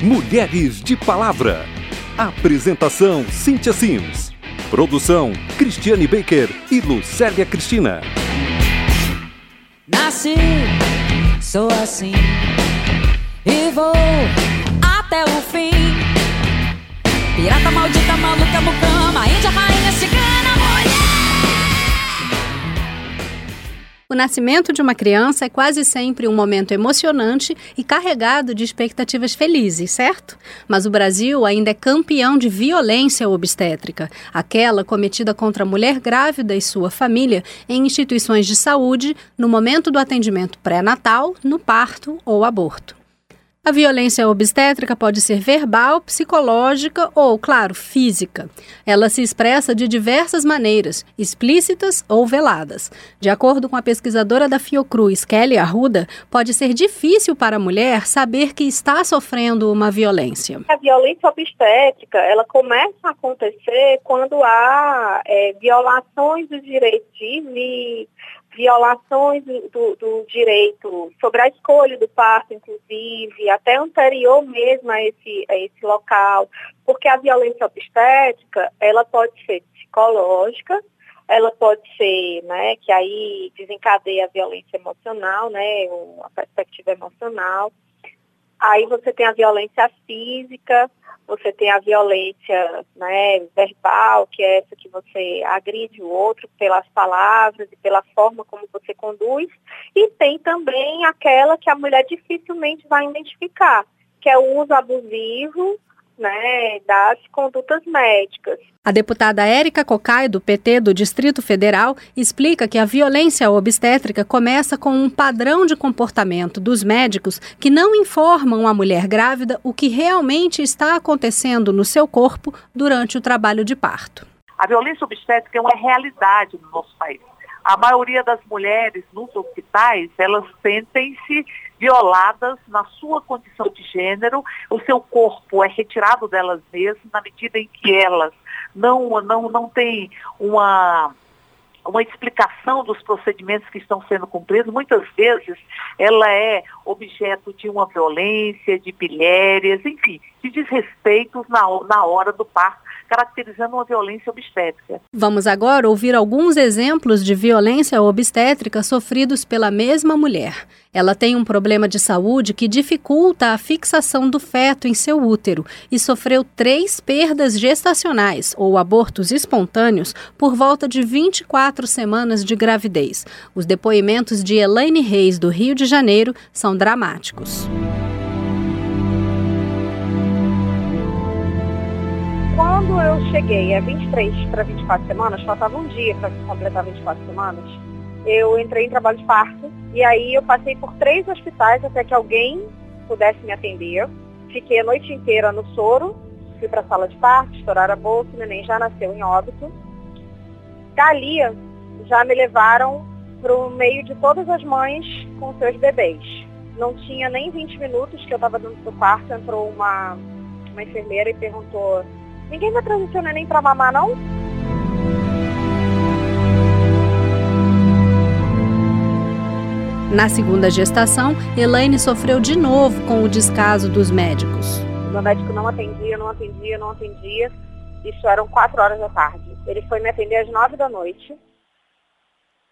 Mulheres de Palavra. Apresentação Cíntia Sims. Produção Cristiane Baker e Lucélia Cristina. Nasci, sou assim e vou até o fim. Pirata maldita, maluca, mucama, nascimento de uma criança é quase sempre um momento emocionante e carregado de expectativas felizes, certo? Mas o Brasil ainda é campeão de violência obstétrica, aquela cometida contra a mulher grávida e sua família em instituições de saúde no momento do atendimento pré-natal, no parto ou aborto. A violência obstétrica pode ser verbal, psicológica ou, claro, física. Ela se expressa de diversas maneiras, explícitas ou veladas. De acordo com a pesquisadora da Fiocruz, Kelly Arruda, pode ser difícil para a mulher saber que está sofrendo uma violência. A violência obstétrica, ela começa a acontecer quando há é, violações dos direitos civis, violações do, do, direito sobre a escolha do parto, inclusive, até anterior mesmo a esse, a esse local, porque a violência obstétrica, ela pode ser psicológica, ela pode ser, né, que aí desencadeia a violência emocional, né, a perspectiva emocional. Aí você tem a violência física, você tem a violência né, verbal, que é essa que você agride o outro pelas palavras e pela forma como você conduz, e tem também aquela que a mulher dificilmente vai identificar, que é o uso abusivo né, das condutas médicas. A deputada Érica Cocai, do PT do Distrito Federal, explica que a violência obstétrica começa com um padrão de comportamento dos médicos que não informam a mulher grávida o que realmente está acontecendo no seu corpo durante o trabalho de parto. A violência obstétrica é uma realidade no nosso país. A maioria das mulheres nos hospitais, elas sentem-se violadas na sua condição de gênero, o seu corpo é retirado delas mesmas na medida em que elas não, não, não têm uma uma explicação dos procedimentos que estão sendo cumpridos, muitas vezes ela é objeto de uma violência, de pilhérias, enfim, de desrespeitos na, na hora do parto caracterizando uma violência obstétrica. Vamos agora ouvir alguns exemplos de violência obstétrica sofridos pela mesma mulher. Ela tem um problema de saúde que dificulta a fixação do feto em seu útero e sofreu três perdas gestacionais ou abortos espontâneos por volta de 24 semanas de gravidez. Os depoimentos de Elaine Reis, do Rio de Janeiro, são dramáticos. Quando eu cheguei a 23 para 24 semanas, faltava um dia para completar 24 semanas, eu entrei em trabalho de parto e aí eu passei por três hospitais até que alguém pudesse me atender. Fiquei a noite inteira no soro, fui para a sala de parto, estourar a bolsa, o neném já nasceu em óbito. Dali já me levaram para o meio de todas as mães com seus bebês. Não tinha nem 20 minutos que eu estava dentro do quarto, entrou uma, uma enfermeira e perguntou Ninguém vai seu neném para mamar, não? Na segunda gestação, Elaine sofreu de novo com o descaso dos médicos. O meu médico não atendia, não atendia, não atendia. Isso eram quatro horas da tarde. Ele foi me atender às nove da noite.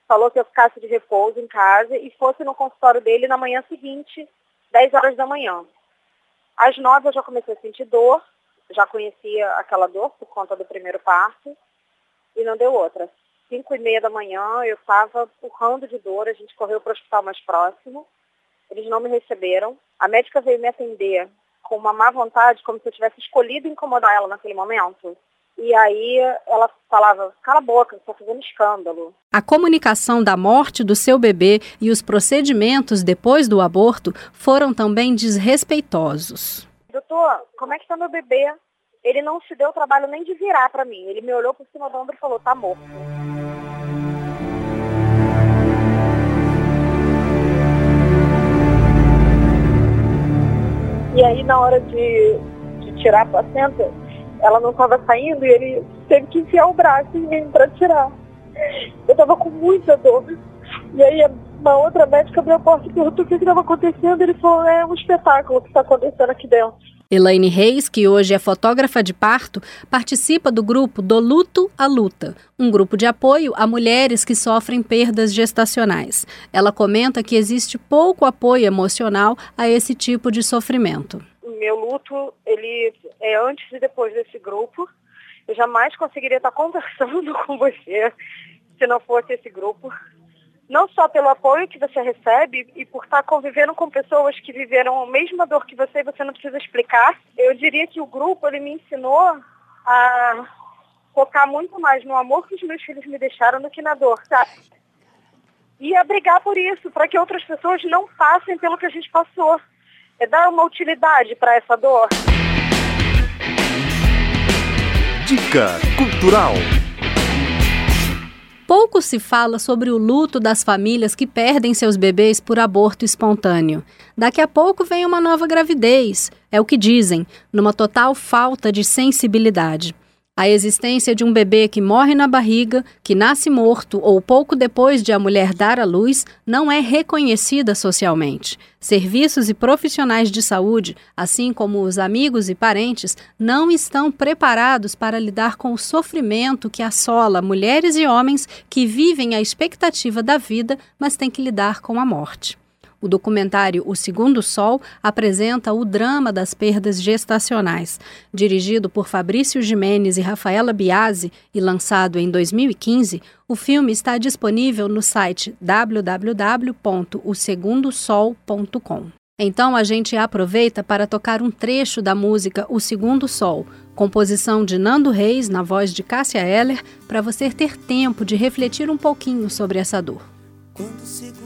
Falou que eu ficasse de repouso em casa e fosse no consultório dele na manhã seguinte, dez horas da manhã. Às nove eu já comecei a sentir dor, já conhecia aquela dor por conta do primeiro parto e não deu outra. Cinco e meia da manhã eu estava urrando de dor, a gente correu para o hospital mais próximo, eles não me receberam. A médica veio me atender com uma má vontade, como se eu tivesse escolhido incomodar ela naquele momento. E aí ela falava, cala a boca, você está fazendo escândalo. A comunicação da morte do seu bebê e os procedimentos depois do aborto foram também desrespeitosos doutor, como é que está meu bebê? Ele não se deu o trabalho nem de virar para mim. Ele me olhou por cima do ombro e falou, tá morto. E aí na hora de, de tirar a placenta, ela não estava saindo e ele teve que enfiar o braço em mim para tirar. Eu estava com muita dor. E aí uma outra médica abriu a porta e perguntou o que estava acontecendo. Ele falou, é um espetáculo que está acontecendo aqui dentro. Elaine Reis, que hoje é fotógrafa de parto, participa do grupo Do Luto à Luta, um grupo de apoio a mulheres que sofrem perdas gestacionais. Ela comenta que existe pouco apoio emocional a esse tipo de sofrimento. Meu luto, ele é antes e depois desse grupo. Eu jamais conseguiria estar conversando com você se não fosse esse grupo não só pelo apoio que você recebe e por estar convivendo com pessoas que viveram a mesma dor que você e você não precisa explicar. Eu diria que o grupo ele me ensinou a focar muito mais no amor que os meus filhos me deixaram do que na dor, sabe? E a brigar por isso, para que outras pessoas não passem pelo que a gente passou. É dar uma utilidade para essa dor. Dica Cultural Pouco se fala sobre o luto das famílias que perdem seus bebês por aborto espontâneo. Daqui a pouco vem uma nova gravidez, é o que dizem, numa total falta de sensibilidade. A existência de um bebê que morre na barriga, que nasce morto ou pouco depois de a mulher dar à luz, não é reconhecida socialmente. Serviços e profissionais de saúde, assim como os amigos e parentes, não estão preparados para lidar com o sofrimento que assola mulheres e homens que vivem a expectativa da vida, mas têm que lidar com a morte. O documentário O Segundo Sol apresenta o drama das perdas gestacionais. Dirigido por Fabrício Jimenez e Rafaela Biasi e lançado em 2015, o filme está disponível no site www.osegundosol.com. Então a gente aproveita para tocar um trecho da música O Segundo Sol, composição de Nando Reis na voz de Cássia Eller, para você ter tempo de refletir um pouquinho sobre essa dor. Quando segundo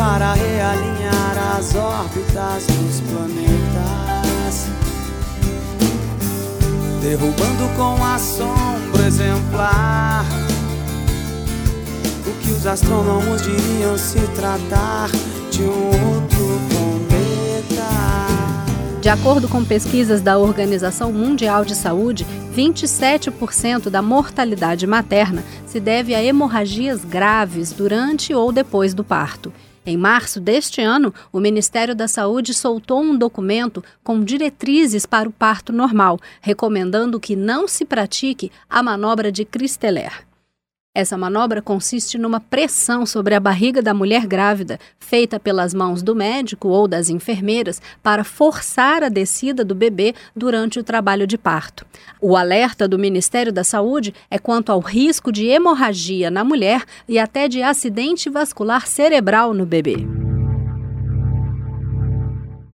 para realinhar as órbitas dos planetas, derrubando com assombro exemplar o que os astrônomos diriam se tratar de um outro cometa. De acordo com pesquisas da Organização Mundial de Saúde, 27% da mortalidade materna se deve a hemorragias graves durante ou depois do parto. Em março deste ano, o Ministério da Saúde soltou um documento com diretrizes para o parto normal, recomendando que não se pratique a manobra de Cristeler. Essa manobra consiste numa pressão sobre a barriga da mulher grávida, feita pelas mãos do médico ou das enfermeiras para forçar a descida do bebê durante o trabalho de parto. O alerta do Ministério da Saúde é quanto ao risco de hemorragia na mulher e até de acidente vascular cerebral no bebê.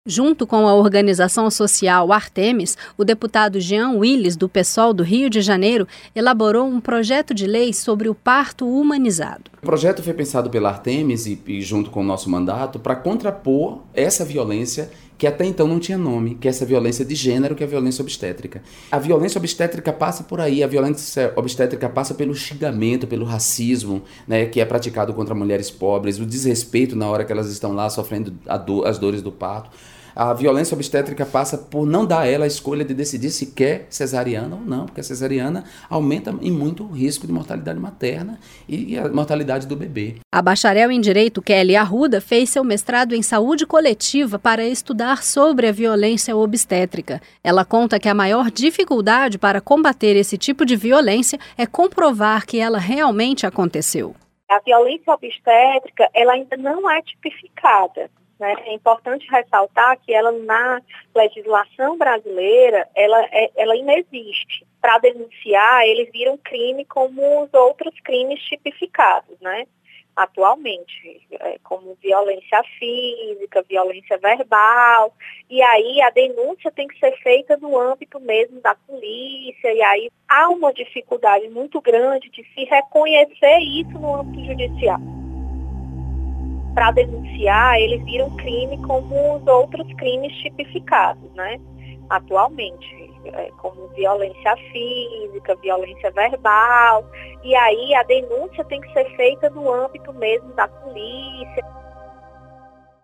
Junto com a organização social Artemis, o deputado Jean Willis, do PSOL do Rio de Janeiro, elaborou um projeto de lei sobre o parto humanizado. O projeto foi pensado pela Artemis e, e junto com o nosso mandato para contrapor essa violência que até então não tinha nome, que é essa violência de gênero, que é a violência obstétrica. A violência obstétrica passa por aí, a violência obstétrica passa pelo xingamento, pelo racismo, né, que é praticado contra mulheres pobres, o desrespeito na hora que elas estão lá sofrendo do, as dores do parto. A violência obstétrica passa por não dar a ela a escolha de decidir se quer cesariana ou não, porque a cesariana aumenta em muito o risco de mortalidade materna e a mortalidade do bebê. A bacharel em Direito Kelly Arruda fez seu mestrado em saúde coletiva para estudar sobre a violência obstétrica. Ela conta que a maior dificuldade para combater esse tipo de violência é comprovar que ela realmente aconteceu. A violência obstétrica ela ainda não é tipificada. Né? É importante ressaltar que ela na legislação brasileira, ela, é, ela inexiste. Para denunciar, eles viram crime como os outros crimes tipificados, né? atualmente, é, como violência física, violência verbal, e aí a denúncia tem que ser feita no âmbito mesmo da polícia, e aí há uma dificuldade muito grande de se reconhecer isso no âmbito judicial para denunciar, eles viram crime como os outros crimes tipificados, né? atualmente, é, como violência física, violência verbal, e aí a denúncia tem que ser feita no âmbito mesmo da polícia.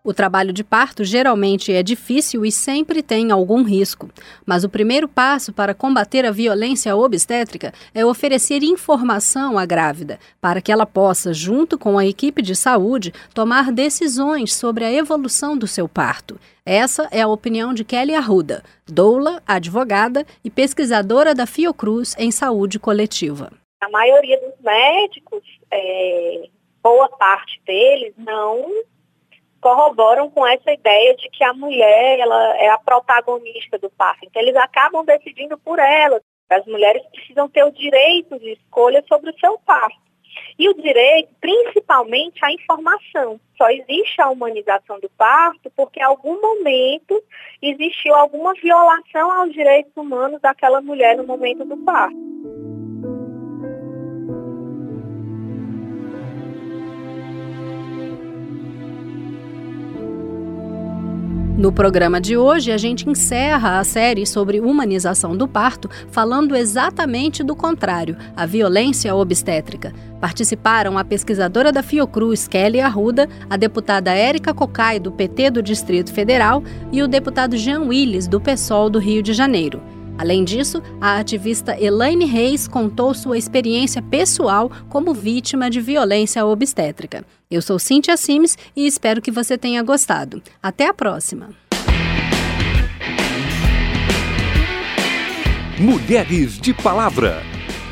O trabalho de parto geralmente é difícil e sempre tem algum risco. Mas o primeiro passo para combater a violência obstétrica é oferecer informação à grávida, para que ela possa, junto com a equipe de saúde, tomar decisões sobre a evolução do seu parto. Essa é a opinião de Kelly Arruda, doula, advogada e pesquisadora da Fiocruz em saúde coletiva. A maioria dos médicos, é, boa parte deles, não corroboram com essa ideia de que a mulher ela é a protagonista do parto. Então, eles acabam decidindo por ela. As mulheres precisam ter o direito de escolha sobre o seu parto. E o direito, principalmente, à informação. Só existe a humanização do parto porque, em algum momento, existiu alguma violação aos direitos humanos daquela mulher no momento do parto. No programa de hoje, a gente encerra a série sobre humanização do parto, falando exatamente do contrário, a violência obstétrica. Participaram a pesquisadora da Fiocruz, Kelly Arruda, a deputada Érica Cocai, do PT do Distrito Federal, e o deputado Jean Willis, do PSOL do Rio de Janeiro. Além disso, a ativista Elaine Reis contou sua experiência pessoal como vítima de violência obstétrica. Eu sou Cíntia Sims e espero que você tenha gostado. Até a próxima! Mulheres de Palavra.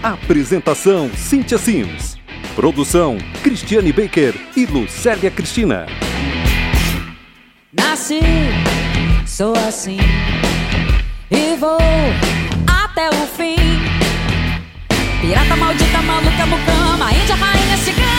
Apresentação: Cíntia Sims. Produção: Cristiane Baker e Lucélia Cristina. Nasci, sou assim e vou até o fim. Pirata maldita, maluca, mucama, índia, rainha, cigana.